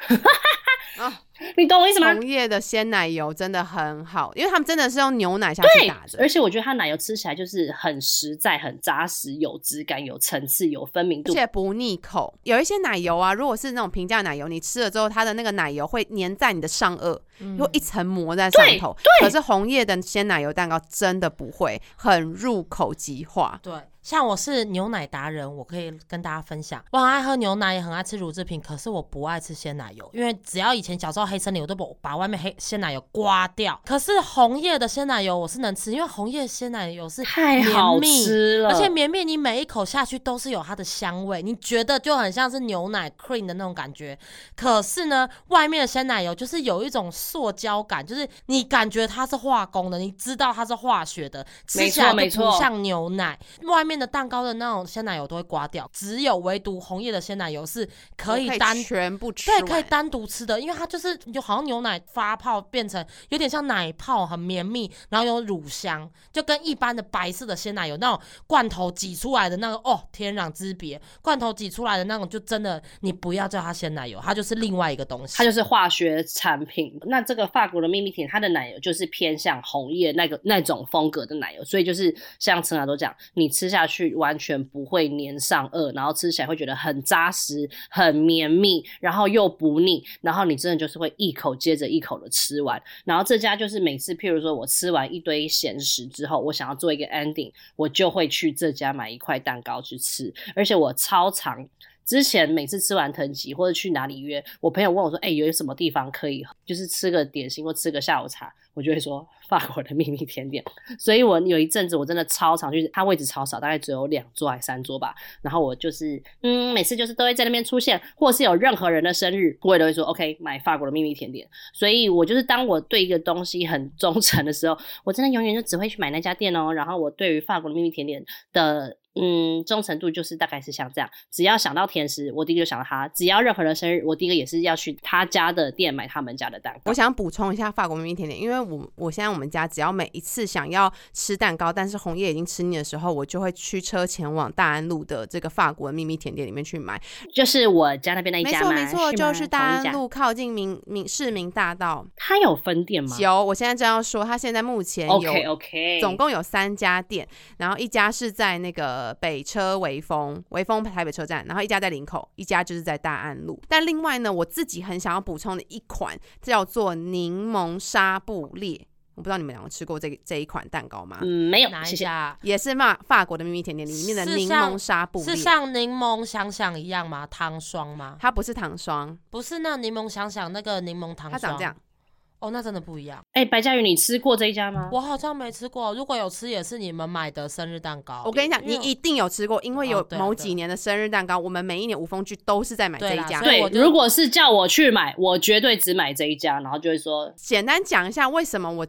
啊，你懂我意思吗？红叶的鲜奶油真的很好，因为他们真的是用牛奶下去打的而。且我觉得它奶油吃起来就是很实在、很扎实、有质感、有层次、有分明度。而且不腻口，有一些奶油啊，如果是那种平价奶油，你吃了之后，它的那个奶油会粘在你的上颚，嗯有一层膜在上头。对可是红叶的鲜奶油蛋糕真的不会，很入口即化。对，像我是牛奶达人，我可以跟大家分享，我很爱喝牛奶，也很爱吃乳制品，可是我不爱吃鲜奶油，因为只要以前小时候黑森林，我都把把外面黑鲜奶油刮掉。可是红叶的鲜奶油我是能吃，因为红叶鲜奶油是太好吃了，而且绵密，你每一口下去都是有它的香味，你觉得就很像是牛奶 cream 的那种感觉。可是呢，外面的鲜奶油就是有一种塑胶感，就是你感觉它是化工的，你知道它是化学的，吃起来没错就不像牛奶。外面的蛋糕的那种鲜奶油都会刮掉，只有唯独红叶的鲜奶油是可以单全部吃对，可以单独吃的，因为它就是就好像牛奶发泡变成有点像奶泡，很绵密，然后有乳香，就跟一般的白色的鲜奶油那种罐头挤出来的那个哦，天壤之别。罐头挤出来的那种，就真的你不要叫它鲜奶油，它就是另外一个东西。它就是化学产品。那这个法国的秘密甜，它的奶油就是偏向红叶那个那种风格的奶油，所以就是像陈雅都讲，你吃下去完全不会粘上颚，然后吃起来会觉得很扎实、很绵密，然后又不腻，然后你真的就是会一口接着一口的吃完。然后这家就是每次，譬如说我吃完一堆闲食之后，我想要做一个 ending，我就会去这家买一块蛋糕去吃，而且我超常。之前每次吃完藤吉或者去哪里约，我朋友问我说：“哎、有什么地方可以就是吃个点心或吃个下午茶？”我就会说法国的秘密甜点。所以我有一阵子我真的超常去，它位置超少，大概只有两桌还三桌吧。然后我就是嗯，每次就是都会在那边出现，或是有任何人的生日，我也都会说 OK 买法国的秘密甜点。所以我就是当我对一个东西很忠诚的时候，我真的永远就只会去买那家店哦。然后我对于法国的秘密甜点的嗯忠诚度就是大概是像这样，只要想到甜食，我第一个就想到他；只要任何人生日，我第一个也是要去他家的店买他们家的蛋糕我。想补充一下法国秘密甜点，因为我我现在们家只要每一次想要吃蛋糕，但是红叶已经吃腻的时候，我就会驱车前往大安路的这个法国秘密甜点里面去买。就是我家那边那一没家没？错没错，就是大安路靠近民民市民大道。它有分店吗有，我现在正要说，它现在目前有？OK OK，总共有三家店，然后一家是在那个北车微风，微风台北车站，然后一家在林口，一家就是在大安路。但另外呢，我自己很想要补充的一款叫做柠檬纱布列，我不知道你们两个吃过这个这一款蛋糕吗？嗯，没有，哪一谢谢。家？也是法法国的秘密甜点里面的柠檬纱布列，是像柠檬想想一样吗？糖霜吗？它不是糖霜，不是那柠檬想想那个柠檬糖霜，它长这样。哦，那真的不一样。哎、白嘉宇，你吃过这一家吗？我好像没吃过，如果有吃也是你们买的生日蛋糕。我跟你讲，你一定有吃过，因为有某几年的生日蛋糕，我们每一年无风剧都是在买这一家。对如果是叫我去买，我绝对只买这一家，然后就会说简单讲一下为什么我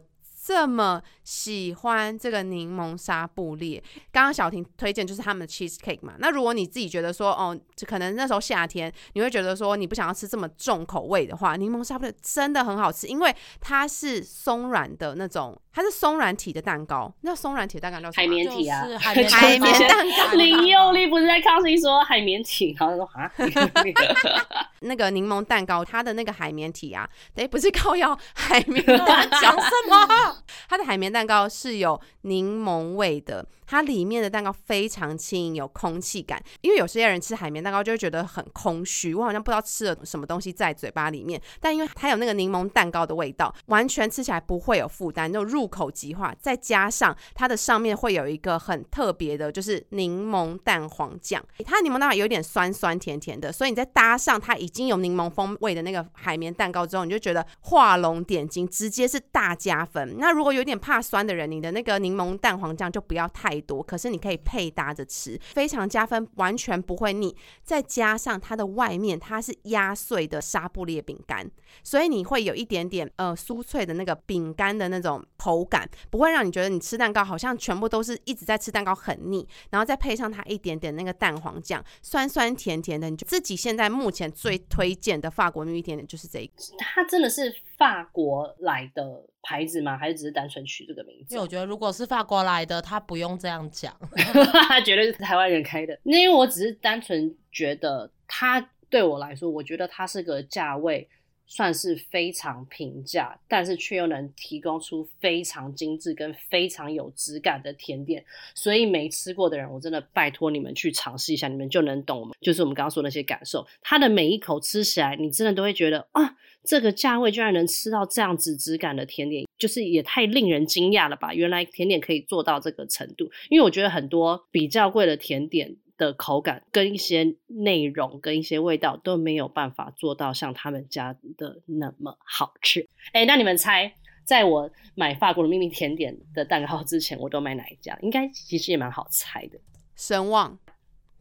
这么喜欢这个柠檬纱布列。刚刚小婷推荐就是他们的 cheese cake 嘛。那如果你自己觉得说，哦，就可能那时候夏天你会觉得说你不想要吃这么重口味的话，柠檬沙布列真的很好吃，因为它是松软的那种，它是松软体的蛋糕。那松软体的蛋糕叫什么？海绵体啊就是海绵 海绵蛋糕林佑利不是在康熙说海绵体，然后他说啊，那个柠檬蛋糕，它的那个海绵体啊，对，不是靠药海绵乱讲什么？它的海绵蛋蛋糕是有柠檬味的，它里面的蛋糕非常轻盈，有空气感。因为有些人吃海绵蛋糕就会觉得很空虚，我好像不知道吃了什么东西在嘴巴里面。但因为它有那个柠檬蛋糕的味道，完全吃起来不会有负担，就入口即化。再加上它的上面会有一个很特别的，就是柠檬蛋黄酱。它柠檬蛋黄有点酸酸甜甜的，所以你再搭上它已经有柠檬风味的那个海绵蛋糕之后，你就觉得画龙点睛，直接是大加分。那如果有点怕酸的人，你的那个柠檬蛋黄酱就不要太多，可是你可以配搭着吃，非常加分，完全不会腻。再加上它的外面它是压碎的沙布列饼干，所以你会有一点点呃酥脆的那个饼干的那种口感，不会让你觉得你吃蛋糕好像全部都是一直在吃蛋糕很腻。然后再配上它一点点那个蛋黄酱，酸酸甜甜的，你就自己现在目前最推荐的法国蜜蜜甜点就是这一个。它真的是法国来的牌子吗？还是只是单纯取这个名字？因为我觉得如果是法国来的，他不用这样讲，绝对是台湾人开的。那因为我只是单纯觉得他对我来说，我觉得它是个价位算是非常平价，但是却又能提供出非常精致跟非常有质感的甜点。所以没吃过的人，我真的拜托你们去尝试一下，你们就能懂。我们就是我们刚刚说那些感受，它的每一口吃起来，你真的都会觉得啊，这个价位居然能吃到这样子质感的甜点，就是也太令人惊讶了吧！原来甜点可以做到这个程度，因为我觉得很多比较贵的甜点的口感跟一些内容跟一些味道都没有办法做到像他们家的那么好吃。哎，那你们猜，在我买法国的秘密甜点的蛋糕之前，我都买哪一家？应该其实也蛮好猜的。神旺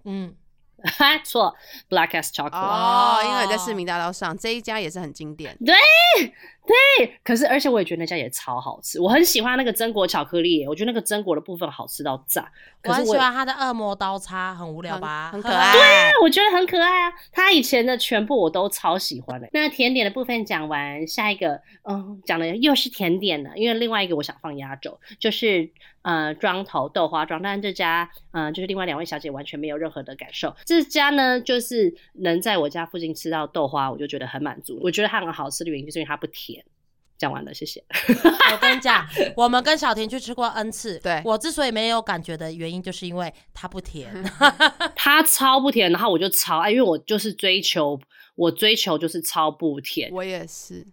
嗯，哈，错，Black as Chocolate。哦，因为在市民大道上这一家也是很经典。对对，可是而且我也觉得那家也超好吃，我很喜欢那个榛果巧克力，我觉得那个榛果的部分好吃到炸。我很可是我喜欢他的恶魔刀叉，很无聊吧？很很可爱对啊，我觉得很可爱啊。它以前的全部我都超喜欢的。那甜点的部分讲完，下一个嗯，讲的又是甜点了，因为另外一个我想放压轴，就是呃庄头豆花庄，但是这家嗯、呃就是另外两位小姐完全没有任何的感受。这家呢，就是能在我家附近吃到豆花，我就觉得很满足。我觉得它很好吃的原因就是因为它不甜。讲完了，谢谢。我跟你讲，我们跟小婷去吃过 N 次。对我之所以没有感觉的原因，就是因为它不甜。它超不甜，然后我就超爱，因为我就是追求，我追求就是超不甜。我也是，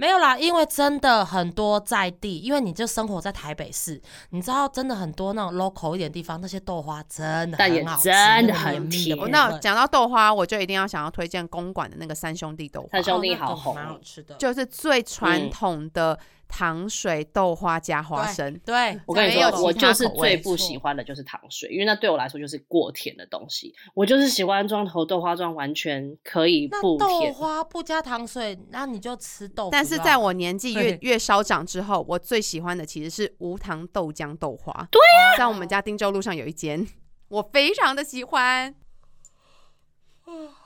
没有啦，因为真的很多在地，因为你就生活在台北市，你知道，真的很多那种 local 一点地方，那些豆花真的很好吃，真的很甜那讲到豆花，我就一定要想要推荐公馆的那个三兄弟豆花三，兄弟好红蛮好吃的。就是最传嗯统的糖水豆花加花生。对，我跟你说，我就是最不喜欢的就是糖水，因为那对我来说就是过甜的东西。我就是喜欢装头豆花装，完全可以那豆不甜。花不加糖水，那你就吃豆腐。但是在我年纪越越稍长之后，我最喜欢的其实是无糖豆浆豆花。啊对在我们家汀州路上有一间，我非常的喜欢。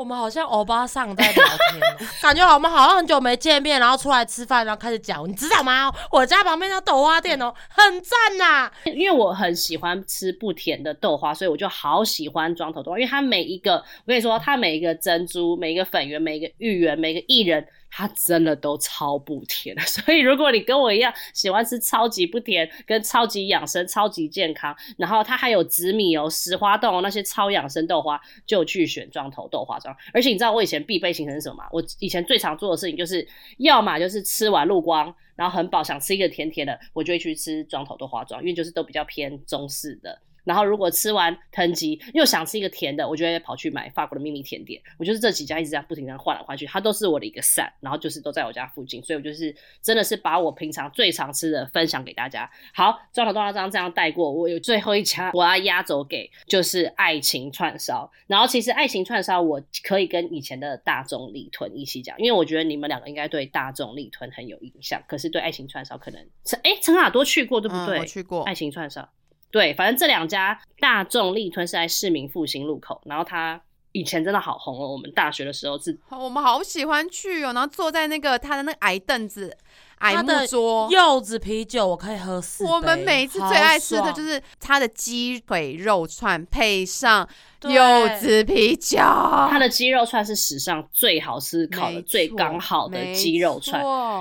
我们好像欧巴桑在聊天。哦，感觉我们好像很久没见面，然后出来吃饭，然后开始讲，你知道吗？我家旁边那豆花店哦，很赞呐、因为我很喜欢吃不甜的豆花，所以我就好喜欢装头豆花，因为它每一个，我跟你说，它每一个珍珠、每一个粉圆、每一个芋圆、每个薏仁，它真的都超不甜。所以如果你跟我一样喜欢吃超级不甜、跟超级养生、超级健康，然后它还有紫米哦、石花冻哦那些超养生豆花，就去选庄头豆花庄。而且你知道我以前必备行程是什么吗？我以前最常做的事情就是，要么就是吃完路光，然后很饱，想吃一个甜甜的，我就会去吃庄头豆花庄，因为就是都比较偏中式的。然后如果吃完藤吉又想吃一个甜的，我就会跑去买法国的秘密甜点。我就是这几家一直在不停的换来换去，它都是我的一个散，然后就是都在我家附近，所以我就是真的是把我平常最常吃的分享给大家。好，庄头豆花庄这样带过，我有最后一家我要压轴给就是爱情串烧。然后其实爱情串烧我可以跟以前的大众力吞一起讲，因为我觉得你们两个应该对大众力吞很有印象，可是对爱情串烧可能陈哎陈耳朵去过对不嗯，对？我去过爱。情串烧。对，反正这两家大众力吞是在市民复兴路口，然后它以前真的好红哦。我们大学的时候是我们好喜欢去哦，然后坐在那个它的那个矮凳子、矮木桌。柚子啤酒我可以喝四杯。我们每一次最爱吃的就是是它的鸡腿肉串，配上对柚子啤酒，它的鸡肉串是史上最好吃、烤的最刚好的鸡肉串。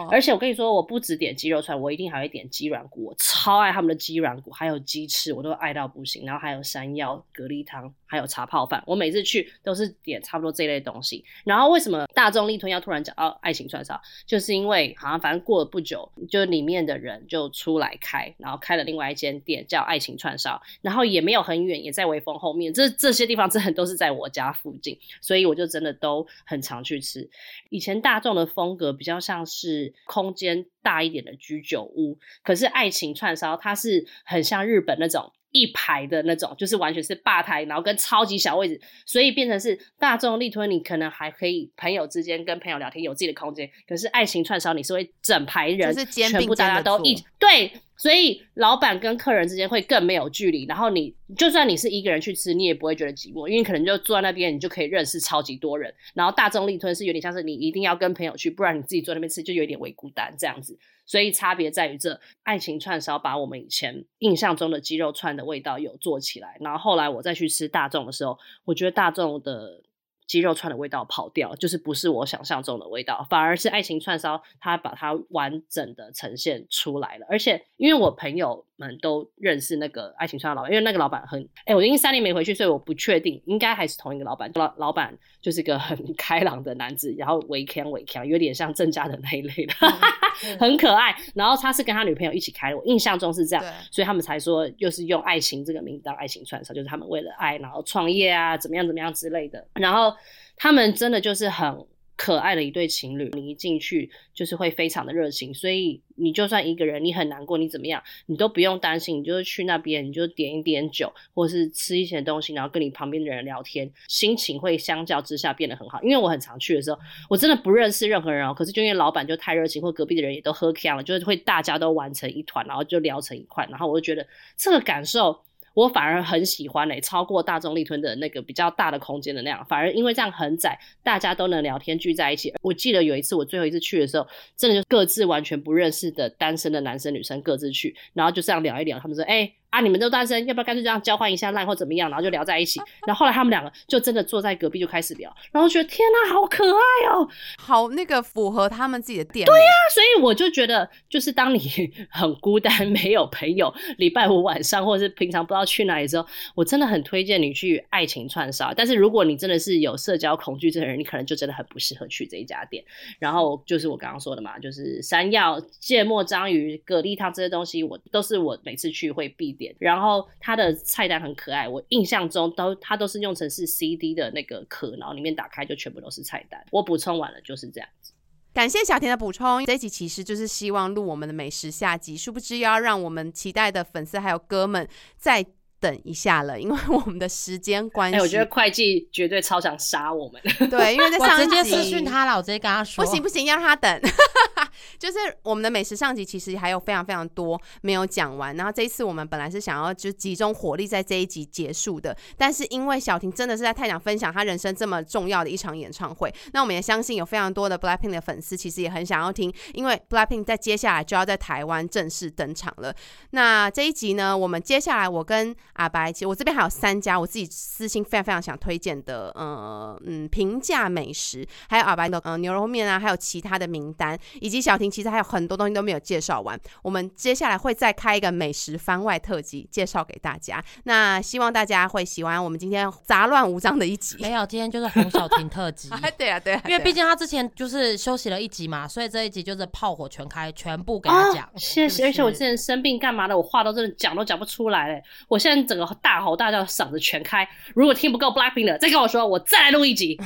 而且我跟你说，我不止点鸡肉串，我一定还会点鸡软骨，我超爱他们的鸡软骨，还有鸡翅，我都爱到不行。然后还有山药、蛤蜊汤，还有茶泡饭，我每次去都是点差不多这一类东西。然后为什么大众力吞要突然讲到爱情串烧，就是因为好像反正过了不久，就里面的人就出来开，然后开了另外一间店叫爱情串烧，然后也没有很远，也在微风后面，这这些地方真的都是在我家附近，所以我就真的都很常去吃。以前大众的风格比较像是空间大一点的居酒屋，可是爱情串烧它是很像日本那种。一排的那种，就是完全是吧台，然后跟超级小位置，所以变成是大众力推，你可能还可以朋友之间跟朋友聊天有自己的空间，可是爱情串烧你是会整排人，就是肩并全部大家都一对，所以老板跟客人之间会更没有距离，然后你就算你是一个人去吃，你也不会觉得寂寞，因为可能就坐在那边，你就可以认识超级多人。然后大众力吞是有点像是你一定要跟朋友去，不然你自己坐那边吃就有点微孤单这样子。所以差别在于这爱情串烧把我们以前印象中的鸡肉串的味道有做起来，然后后来我再去吃大众的时候，我觉得大众的。鸡肉串的味道跑掉，就是不是我想象中的味道，反而是爱情串烧，它把它完整的呈现出来了。而且因为我朋友们都认识那个爱情串烧老板，因为那个老板很，哎、我已经三年没回去，所以我不确定，应该还是同一个老板。老老板就是一个很 开朗的男子，然后微强微强，有点像郑家的那一类的，很可爱。然后他是跟他女朋友一起开的，我印象中是这样，所以他们才说又是用爱情这个名字当爱情串烧，就是他们为了爱然后创业啊，怎么样怎么样之类的。然后他们真的就是很可爱的一对情侣，你一进去就是会非常的热情，所以你就算一个人你很难过，你怎么样，你都不用担心，你就是去那边，你就点一点酒，或是吃一些东西，然后跟你旁边的人聊天，心情会相较之下变得很好。因为我很常去的时候，我真的不认识任何人哦，可是就因为老板就太热情，或隔壁的人也都喝开了，就是会大家都玩成一团，然后就聊成一块，然后我就觉得这个感受。我反而很喜欢嘞、超过大众力吞的那个比较大的空间的那样，反而因为这样很窄，大家都能聊天聚在一起。我记得有一次我最后一次去的时候，真的就各自完全不认识的单身的男生女生各自去，然后就这样聊一聊。他们说：“哎、啊，你们都单身，要不要干脆这样交换一下烂或怎么样？”然后就聊在一起。然后后来他们两个就真的坐在隔壁就开始聊，然后觉得天哪，好可爱哦、好那个符合他们自己的点。对呀、所以我就觉得，就是当你 很孤单、没有朋友，礼拜五晚上或者是平常不知道去哪里的时候，我真的很推荐你去爱情串烧。但是如果你真的是有社交恐惧症的人，你可能就真的很不适合去这一家店。然后就是我刚刚说的嘛，就是山药、芥末章鱼、蛤蜊汤这些东西，我都是我每次去会必点。然后它的菜单很可爱，我印象中都它都是用成是 CD 的那个壳，然后里面打开就全部都是菜单。我补充完了就是这样子。感谢小田的补充，这一集其实就是希望录我们的美食下集，殊不知要让我们期待的粉丝还有哥们再等一下了，因为 我们的时间关哎、系。我觉得会计绝对超想杀我们。对，因为在上一集直接私讯他了，我直接跟他说，不行不行，要让他等。就是我们的美食上集其实还有非常非常多没有讲完，然后这一次我们本来是想要就集中火力在这一集结束的，但是因为小婷真的是在太想分享她人生这么重要的一场演唱会，那我们也相信有非常多的 Blackpink 的粉丝其实也很想要听，因为 Blackpink 在接下来就要在台湾正式登场了。那这一集呢，我们接下来我跟阿白，其实我这边还有三家我自己私心非常非常想推荐的，呃嗯平价美食，还有阿白的呃牛肉面啊，还有其他的名单，以及小婷其实还有很多东西都没有介绍完。我们接下来会再开一个美食番外特辑，介绍给大家。那希望大家会喜欢我们今天杂乱无章的一集。没有，今天就是洪小婷特辑。啊，对啊，对啊，因为毕竟他之前就是休息了一集嘛，所以这一集就是炮火全开，全部给他讲。啊谢谢，而且我是之前生病干嘛的，我话都真的讲都讲不出来嘞。我现在整个大吼大叫，嗓子全开。如果听不够 Blackpink 的，再跟我说，我再来录一集。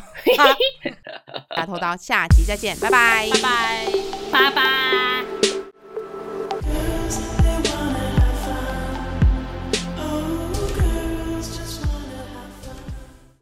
打头刀，下集再见，拜拜，拜拜。拜拜。